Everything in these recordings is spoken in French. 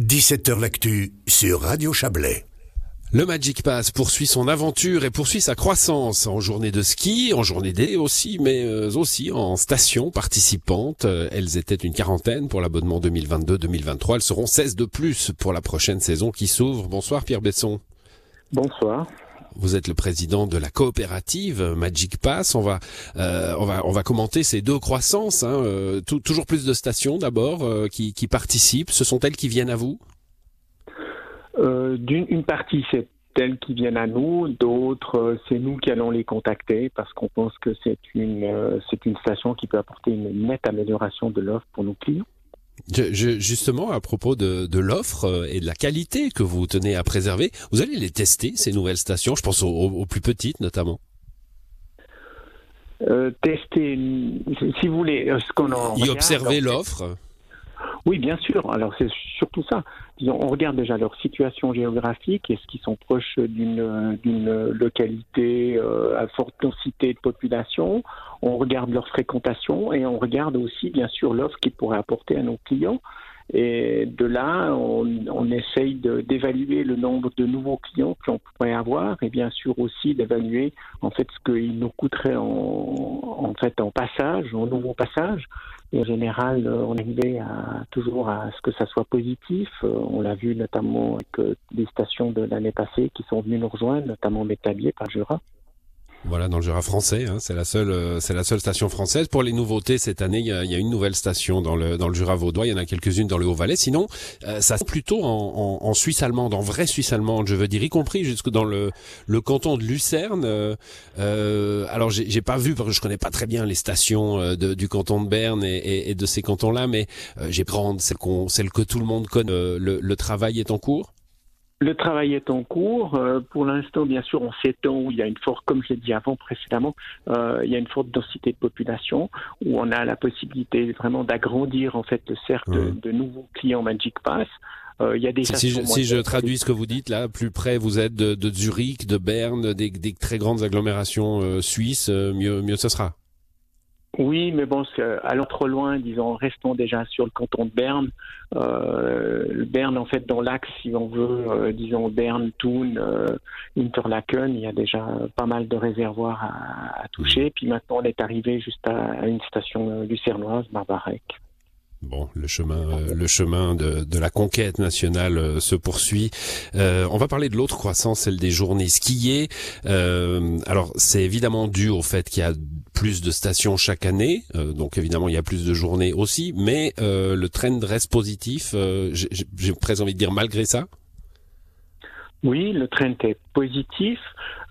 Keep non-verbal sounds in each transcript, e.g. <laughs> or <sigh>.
17h L'actu sur Radio Chablais. Le Magic Pass poursuit son aventure et poursuit sa croissance en journée de ski, en journée d'été aussi, mais euh, aussi en stations participantes. Euh, elles étaient une quarantaine pour l'abonnement 2022-2023. Elles seront 16 de plus pour la prochaine saison qui s'ouvre. Bonsoir Pierre Besson. Bonsoir. Vous êtes le président de la coopérative Magic Pass. On va, euh, on va, on va commenter ces deux croissances. Hein. toujours plus de stations d'abord qui, qui participent. Ce sont elles qui viennent à vous? Euh, d'une une partie, c'est elles qui viennent à nous, d'autres, euh, c'est nous qui allons les contacter parce qu'on pense que c'est une, euh, c'est une station qui peut apporter une nette amélioration de l'offre pour nos clients. Je, justement, à propos de, de l'offre et de la qualité que vous tenez à préserver, vous allez les tester, ces nouvelles stations, je pense aux, plus petites notamment. Euh, Tester, si vous voulez, ce qu'on en... Y observer l'offre oui, bien sûr. Alors c'est surtout ça. On regarde déjà leur situation géographique. Est-ce qu'ils sont proches d'une d'une localité euh, à forte densité de population On regarde leur fréquentation et on regarde aussi, bien sûr, l'offre qu'ils pourraient apporter à nos clients. Et de là, on, on essaye d'évaluer le nombre de nouveaux clients qu'on pourrait avoir et bien sûr aussi d'évaluer en fait ce qu'il nous coûterait en, en fait en passage, en nouveau passage. Et en général, on arrivait à, toujours à ce que ça soit positif. On l'a vu notamment avec des stations de l'année passée qui sont venues nous rejoindre, notamment Métabier par Jura. Voilà, dans le Jura français, hein, c'est la seule, euh, c'est la seule station française. Pour les nouveautés cette année, il y a, une nouvelle station dans le dans le Jura vaudois. Il y en a quelques-unes dans le Haut-Valais. Sinon, euh, ça c'est plutôt en, en, Suisse allemande, en vraie Suisse allemande, je veux dire, y compris jusque dans le le canton de Lucerne. Euh, euh alors j'ai pas vu parce que je connais pas très bien les stations de, du canton de Berne et, et, de ces cantons-là, mais j'ai prendre celle qu'on celle que tout le monde connaît. le, le travail est en cours. Le travail est en cours. Euh, pour l'instant, bien sûr, on s'étend où il y a une forte, comme je l'ai dit avant précédemment, euh, il y a une forte densité de population où on a la possibilité vraiment d'agrandir en fait le cercle de, nouveaux clients Magic Pass. Euh, il y a des si, je, si je traduis ce que vous dites là, plus près vous êtes de, de Zurich, de Berne, des, des très grandes agglomérations suisses, mieux mieux ce sera. Oui, mais bon, allons trop loin, disons, restons déjà sur le canton de Berne. Euh, Berne, en fait, dans l'axe, si on veut, euh, disons, Berne, Thun, euh, Interlaken, il y a déjà pas mal de réservoirs à, toucher. Puis maintenant, on est arrivé juste à, une station lucernoise, Barbarec. Bon, le chemin, euh, le chemin de, de, la conquête nationale euh, se poursuit. Euh, on va parler de l'autre croissance, celle des journées skiées. alors, c'est évidemment dû au fait qu'il y a plus de stations chaque année, donc évidemment il y a plus de journées aussi, mais le trend reste positif. J'ai presque envie de dire malgré ça. Oui, le trend est positif.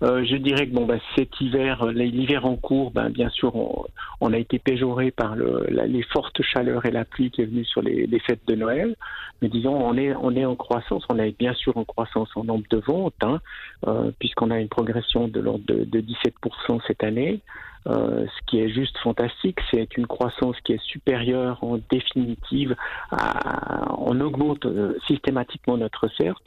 Euh, je dirais que bon, bah, cet hiver, euh, l'hiver en cours, ben, bien sûr, on, a été péjoré par le, les fortes chaleurs et la pluie qui est venue sur les, fêtes de Noël. Mais disons, on est, on est en croissance. On est bien sûr en croissance en nombre de ventes, hein, euh, puisqu'on a une progression de l'ordre de, de 17% cette année. Euh, ce qui est juste fantastique, c'est une croissance qui est supérieure en définitive. À, on augmente systématiquement notre cercle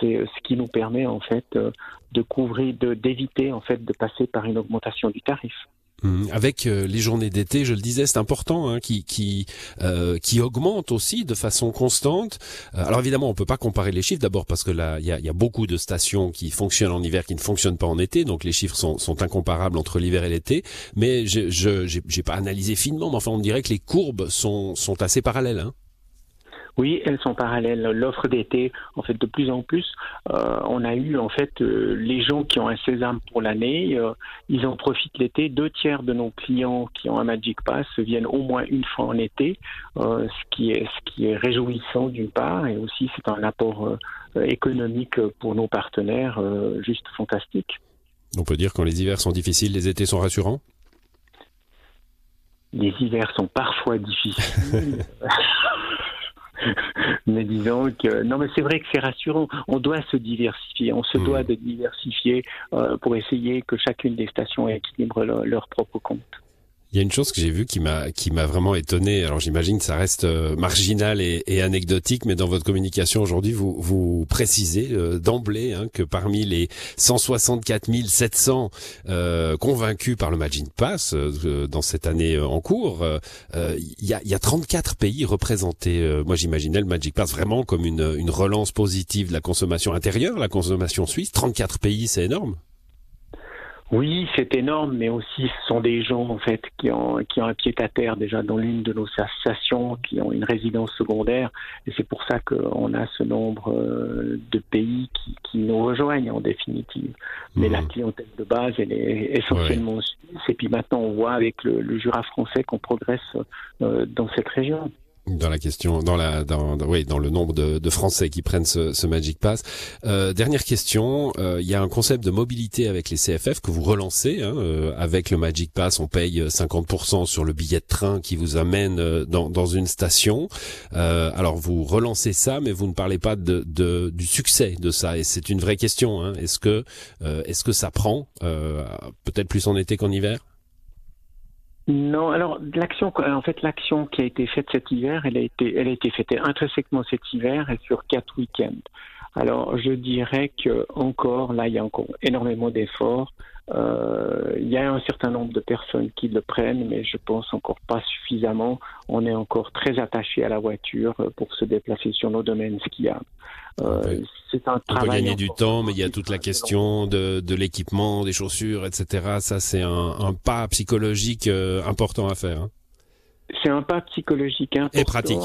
c'est euh, ce qui nous permet en fait euh, de couvrir, d'éviter en fait de passer par une augmentation du tarif. Mmh. Avec euh, les journées d'été, je le disais, c'est important, hein, qui qui qui augmente aussi de façon constante. alors évidemment, on peut pas comparer les chiffres d'abord parce que là, il y a, beaucoup de stations qui fonctionnent en hiver, qui ne fonctionnent pas en été, donc les chiffres sont, sont incomparables entre l'hiver et l'été. Mais je je j'ai pas analysé finement, mais enfin on dirait que les courbes sont sont assez parallèles. Hein. Oui, elles sont parallèles. L'offre d'été, en fait, de plus en plus, euh, on a eu en fait euh, les gens qui ont un sésame pour l'année, euh, ils en profitent l'été. Deux tiers de nos clients qui ont un Magic Pass viennent au moins une fois en été, ce qui est ce qui est réjouissant d'une part, et aussi c'est un apport économique pour nos partenaires juste fantastique. On peut dire quand les hivers sont difficiles, les étés sont rassurants? Les hivers sont parfois difficiles. <laughs> <laughs> mais disons que non, mais c'est vrai que c'est rassurant. On doit se diversifier, on se hmm. doit de diversifier euh, pour essayer que chacune des stations équilibre leur, propre compte. Il y a une chose que j'ai vue qui m'a qui m'a vraiment étonné. Alors j'imagine que ça reste euh, marginal et, anecdotique, mais dans votre communication aujourd'hui, vous vous précisez euh, d'emblée hein, que parmi les 164 700 euh, convaincus par le Magic Pass euh, dans cette année en cours, il y a, y, a, 34 pays représentés. moi j'imaginais le Magic Pass vraiment comme une, une relance positive de la consommation intérieure, la consommation suisse. 34 pays, c'est énorme. Oui, c'est énorme, mais aussi ce sont des gens en fait qui ont qui ont un pied à terre déjà dans l'une de nos associations, qui ont une résidence secondaire, et c'est pour ça qu'on a ce nombre euh, de pays qui, qui nous rejoignent en définitive. Mais la mmh. clientèle de base, elle est essentiellement suisse, et puis maintenant on voit avec le, le Jura français qu'on progresse euh, dans cette région dans la question, dans la, dans, oui, dans le nombre de, de Français qui prennent ce, ce Magic Pass. Euh, dernière question, euh, il y a un concept de mobilité avec les CFF que vous relancez. Hein, euh, avec le Magic Pass, on paye 50% sur le billet de train qui vous amène euh, dans, dans une station. Euh, alors vous relancez ça, mais vous ne parlez pas de, de du succès de ça. Et c'est une vraie question. Hein. Est-ce que, est-ce que ça prend peut-être plus en été qu'en hiver? Non, alors l'action, en fait, l'action qui a été faite cet hiver, elle a été, elle a été faite intrinsèquement cet hiver et sur quatre week-ends. Alors, je dirais que encore là, il y a encore énormément d'efforts. Euh, il y a un certain nombre de personnes qui le prennent, mais je pense encore pas suffisamment. On est encore très attaché à la voiture pour se déplacer sur nos domaines skiables. Euh, c'est un travail. On peut gagner du temps, mais il y a toute la question de, de l'équipement, des chaussures, etc. Ça, c'est un, un, pas psychologique euh, important à faire. Hein. C'est un pas psychologique important. Et pratique.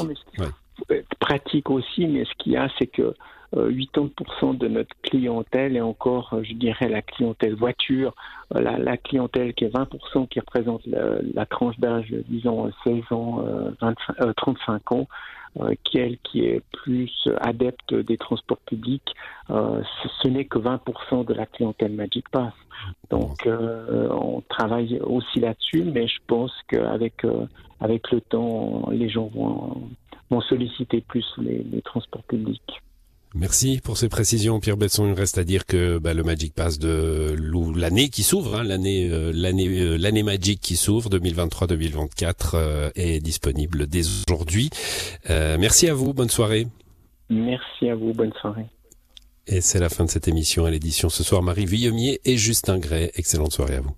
Pratique aussi, mais ce qu'il y a, c'est que 80% euh, de notre clientèle est encore, euh, je dirais, la clientèle voiture, euh, la, clientèle qui est 20%, qui représente la, tranche d'âge, disons, 16 ans, 35 ans, qui, est plus adepte des transports publics, ce, n'est que 20% de la clientèle Magic Pass. Donc, on travaille aussi là-dessus, mais je pense qu'avec avec le temps, les gens vont, vont solliciter plus les transports publics. Merci pour ces précisions, Pierre Besson. Il reste à dire que bah, le Magic Pass de l'année qui s'ouvre, hein, l'année euh, l'année euh, l'année Magic qui s'ouvre 2023-2024 euh, est disponible dès aujourd'hui. merci à vous, bonne soirée. Merci à vous, bonne soirée. Et c'est la fin de cette émission à l'édition ce soir. Marie Villemier et Justin Gray. Excellente soirée à vous.